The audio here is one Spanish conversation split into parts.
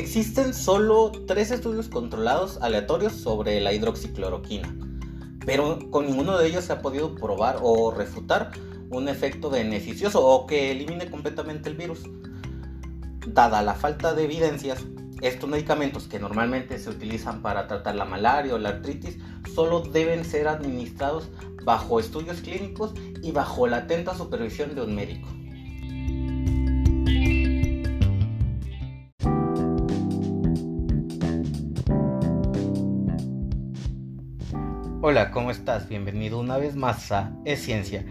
Existen solo tres estudios controlados aleatorios sobre la hidroxicloroquina, pero con ninguno de ellos se ha podido probar o refutar un efecto beneficioso o que elimine completamente el virus. Dada la falta de evidencias, estos medicamentos que normalmente se utilizan para tratar la malaria o la artritis solo deben ser administrados bajo estudios clínicos y bajo la atenta supervisión de un médico. Hola, ¿cómo estás? Bienvenido una vez más a Es Ciencia.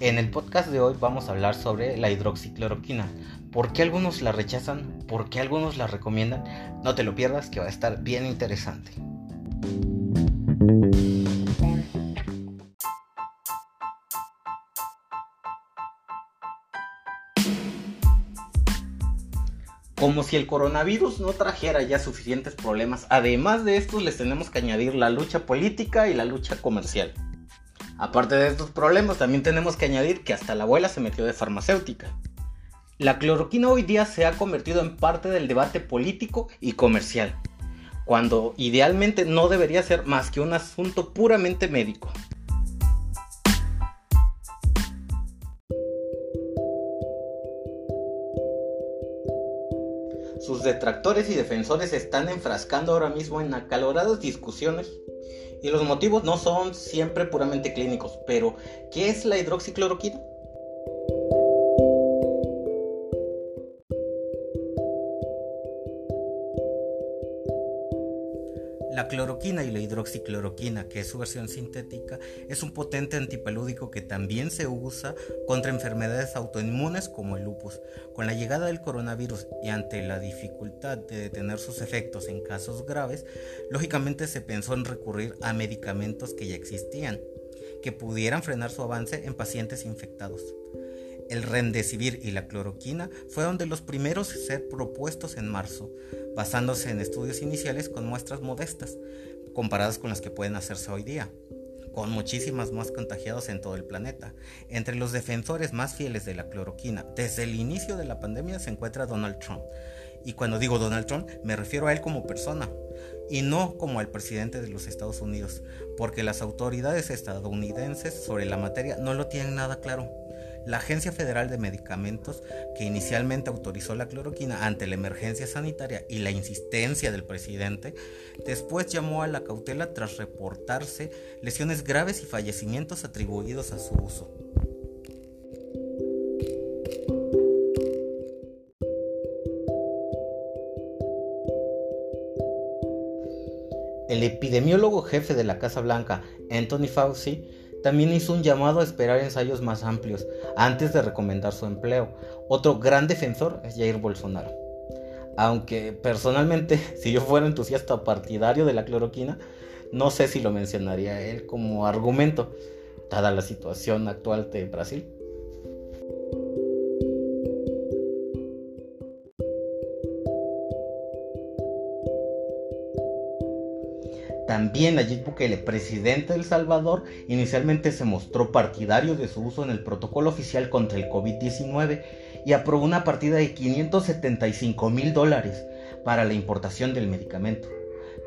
En el podcast de hoy vamos a hablar sobre la hidroxicloroquina. ¿Por qué algunos la rechazan? ¿Por qué algunos la recomiendan? No te lo pierdas que va a estar bien interesante. Como si el coronavirus no trajera ya suficientes problemas, además de estos les tenemos que añadir la lucha política y la lucha comercial. Aparte de estos problemas, también tenemos que añadir que hasta la abuela se metió de farmacéutica. La cloroquina hoy día se ha convertido en parte del debate político y comercial, cuando idealmente no debería ser más que un asunto puramente médico. Sus detractores y defensores están enfrascando ahora mismo en acaloradas discusiones y los motivos no son siempre puramente clínicos, pero ¿qué es la hidroxicloroquina? La cloroquina y la hidroxicloroquina, que es su versión sintética, es un potente antipelúdico que también se usa contra enfermedades autoinmunes como el lupus. Con la llegada del coronavirus y ante la dificultad de detener sus efectos en casos graves, lógicamente se pensó en recurrir a medicamentos que ya existían, que pudieran frenar su avance en pacientes infectados. El remdesivir y la cloroquina fueron de los primeros a ser propuestos en marzo, basándose en estudios iniciales con muestras modestas, comparadas con las que pueden hacerse hoy día, con muchísimas más contagiados en todo el planeta. Entre los defensores más fieles de la cloroquina desde el inicio de la pandemia se encuentra Donald Trump. Y cuando digo Donald Trump, me refiero a él como persona y no como al presidente de los Estados Unidos, porque las autoridades estadounidenses sobre la materia no lo tienen nada claro. La Agencia Federal de Medicamentos, que inicialmente autorizó la cloroquina ante la emergencia sanitaria y la insistencia del presidente, después llamó a la cautela tras reportarse lesiones graves y fallecimientos atribuidos a su uso. El epidemiólogo jefe de la Casa Blanca, Anthony Fauci, también hizo un llamado a esperar ensayos más amplios antes de recomendar su empleo. Otro gran defensor es Jair Bolsonaro. Aunque personalmente, si yo fuera entusiasta partidario de la cloroquina, no sé si lo mencionaría él como argumento, dada la situación actual de Brasil. También Nayib Bukele, presidente de El Salvador, inicialmente se mostró partidario de su uso en el protocolo oficial contra el COVID-19 y aprobó una partida de 575 mil dólares para la importación del medicamento.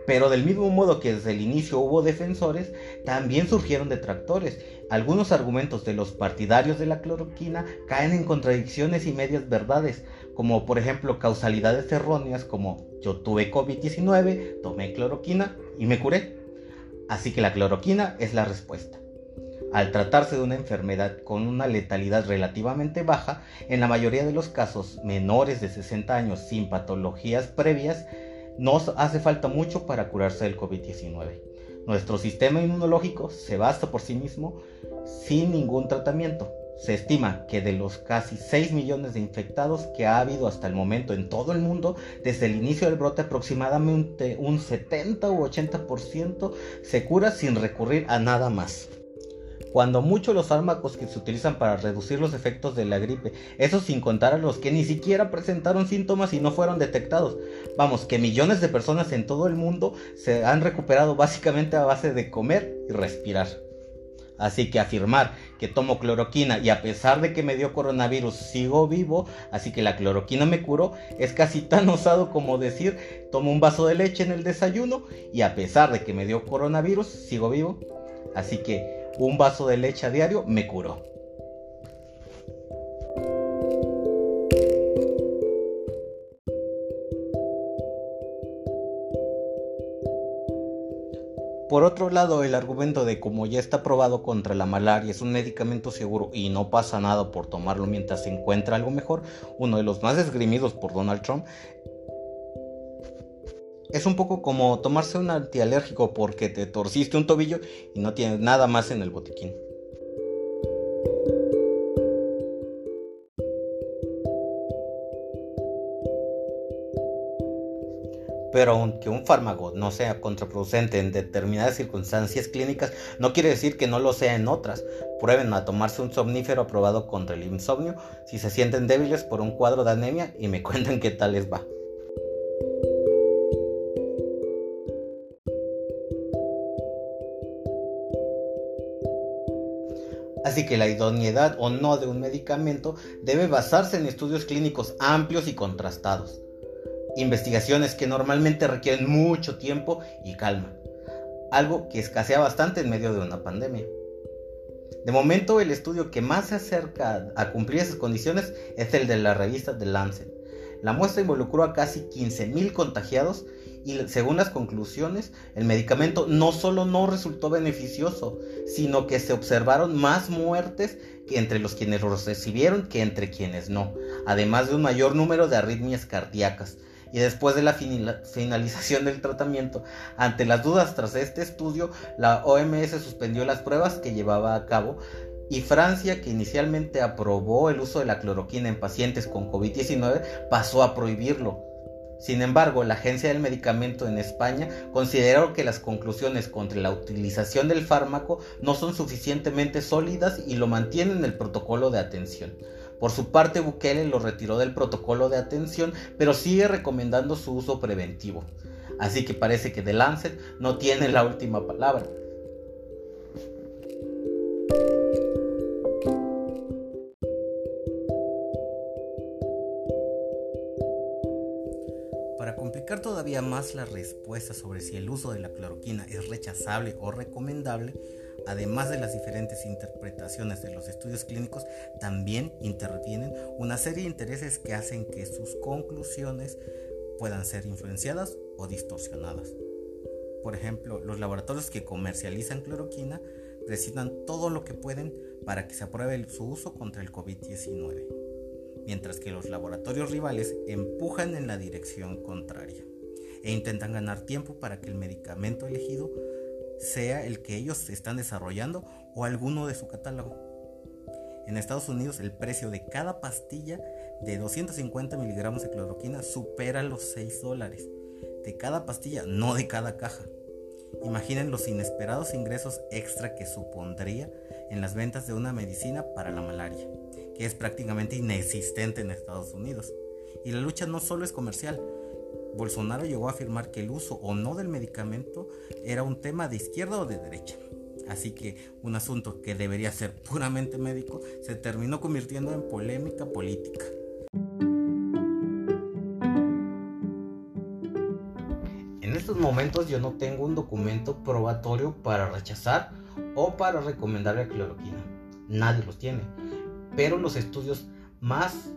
Pero del mismo modo que desde el inicio hubo defensores, también surgieron detractores. Algunos argumentos de los partidarios de la cloroquina caen en contradicciones y medias verdades, como por ejemplo causalidades erróneas como yo tuve COVID-19, tomé cloroquina y me curé. Así que la cloroquina es la respuesta. Al tratarse de una enfermedad con una letalidad relativamente baja, en la mayoría de los casos menores de 60 años sin patologías previas, no hace falta mucho para curarse del COVID-19. Nuestro sistema inmunológico se basta por sí mismo sin ningún tratamiento. Se estima que de los casi 6 millones de infectados que ha habido hasta el momento en todo el mundo, desde el inicio del brote aproximadamente un 70 u 80% se cura sin recurrir a nada más. Cuando mucho los fármacos que se utilizan para reducir los efectos de la gripe, eso sin contar a los que ni siquiera presentaron síntomas y no fueron detectados. Vamos, que millones de personas en todo el mundo se han recuperado básicamente a base de comer y respirar. Así que afirmar que tomo cloroquina y a pesar de que me dio coronavirus sigo vivo, así que la cloroquina me curó, es casi tan osado como decir tomo un vaso de leche en el desayuno y a pesar de que me dio coronavirus sigo vivo. Así que un vaso de leche a diario me curó. Por otro lado, el argumento de como ya está probado contra la malaria es un medicamento seguro y no pasa nada por tomarlo mientras se encuentra algo mejor, uno de los más esgrimidos por Donald Trump, es un poco como tomarse un antialérgico porque te torciste un tobillo y no tienes nada más en el botiquín. Pero aunque un fármaco no sea contraproducente en determinadas circunstancias clínicas, no quiere decir que no lo sea en otras. Prueben a tomarse un somnífero aprobado contra el insomnio si se sienten débiles por un cuadro de anemia y me cuentan qué tal les va. Así que la idoneidad o no de un medicamento debe basarse en estudios clínicos amplios y contrastados investigaciones que normalmente requieren mucho tiempo y calma, algo que escasea bastante en medio de una pandemia. De momento, el estudio que más se acerca a cumplir esas condiciones es el de la revista The Lancet. La muestra involucró a casi 15.000 contagiados y según las conclusiones, el medicamento no solo no resultó beneficioso, sino que se observaron más muertes entre los quienes lo recibieron que entre quienes no, además de un mayor número de arritmias cardíacas, y después de la finalización del tratamiento. Ante las dudas tras este estudio, la OMS suspendió las pruebas que llevaba a cabo y Francia, que inicialmente aprobó el uso de la cloroquina en pacientes con COVID-19, pasó a prohibirlo. Sin embargo, la Agencia del Medicamento en España consideró que las conclusiones contra la utilización del fármaco no son suficientemente sólidas y lo mantiene en el protocolo de atención. Por su parte, Bukele lo retiró del protocolo de atención, pero sigue recomendando su uso preventivo. Así que parece que The Lancet no tiene la última palabra. Para complicar todavía más la respuesta sobre si el uso de la cloroquina es rechazable o recomendable, además de las diferentes interpretaciones de los estudios clínicos, también intervienen una serie de intereses que hacen que sus conclusiones puedan ser influenciadas o distorsionadas. Por ejemplo, los laboratorios que comercializan cloroquina presionan todo lo que pueden para que se apruebe su uso contra el COVID-19, mientras que los laboratorios rivales empujan en la dirección contraria e intentan ganar tiempo para que el medicamento elegido sea el que ellos están desarrollando o alguno de su catálogo. En Estados Unidos el precio de cada pastilla de 250 miligramos de cloroquina supera los 6 dólares. De cada pastilla, no de cada caja. Imaginen los inesperados ingresos extra que supondría en las ventas de una medicina para la malaria, que es prácticamente inexistente en Estados Unidos. Y la lucha no solo es comercial, Bolsonaro llegó a afirmar que el uso o no del medicamento era un tema de izquierda o de derecha. Así que un asunto que debería ser puramente médico se terminó convirtiendo en polémica política. En estos momentos yo no tengo un documento probatorio para rechazar o para recomendar la cloroquina. Nadie los tiene. Pero los estudios más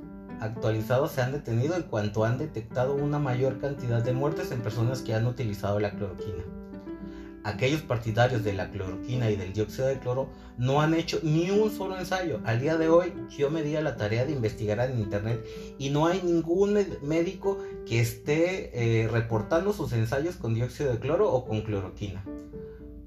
actualizados se han detenido en cuanto han detectado una mayor cantidad de muertes en personas que han utilizado la cloroquina. Aquellos partidarios de la cloroquina y del dióxido de cloro no han hecho ni un solo ensayo. Al día de hoy yo me di a la tarea de investigar en internet y no hay ningún médico que esté eh, reportando sus ensayos con dióxido de cloro o con cloroquina.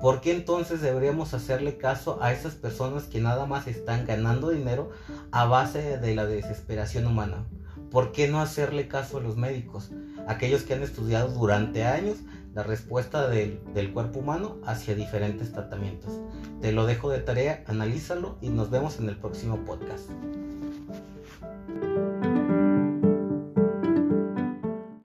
¿Por qué entonces deberíamos hacerle caso a esas personas que nada más están ganando dinero a base de la desesperación humana? ¿Por qué no hacerle caso a los médicos, aquellos que han estudiado durante años la respuesta del, del, cuerpo humano hacia diferentes tratamientos? Te lo dejo de tarea, analízalo y nos vemos en el próximo podcast.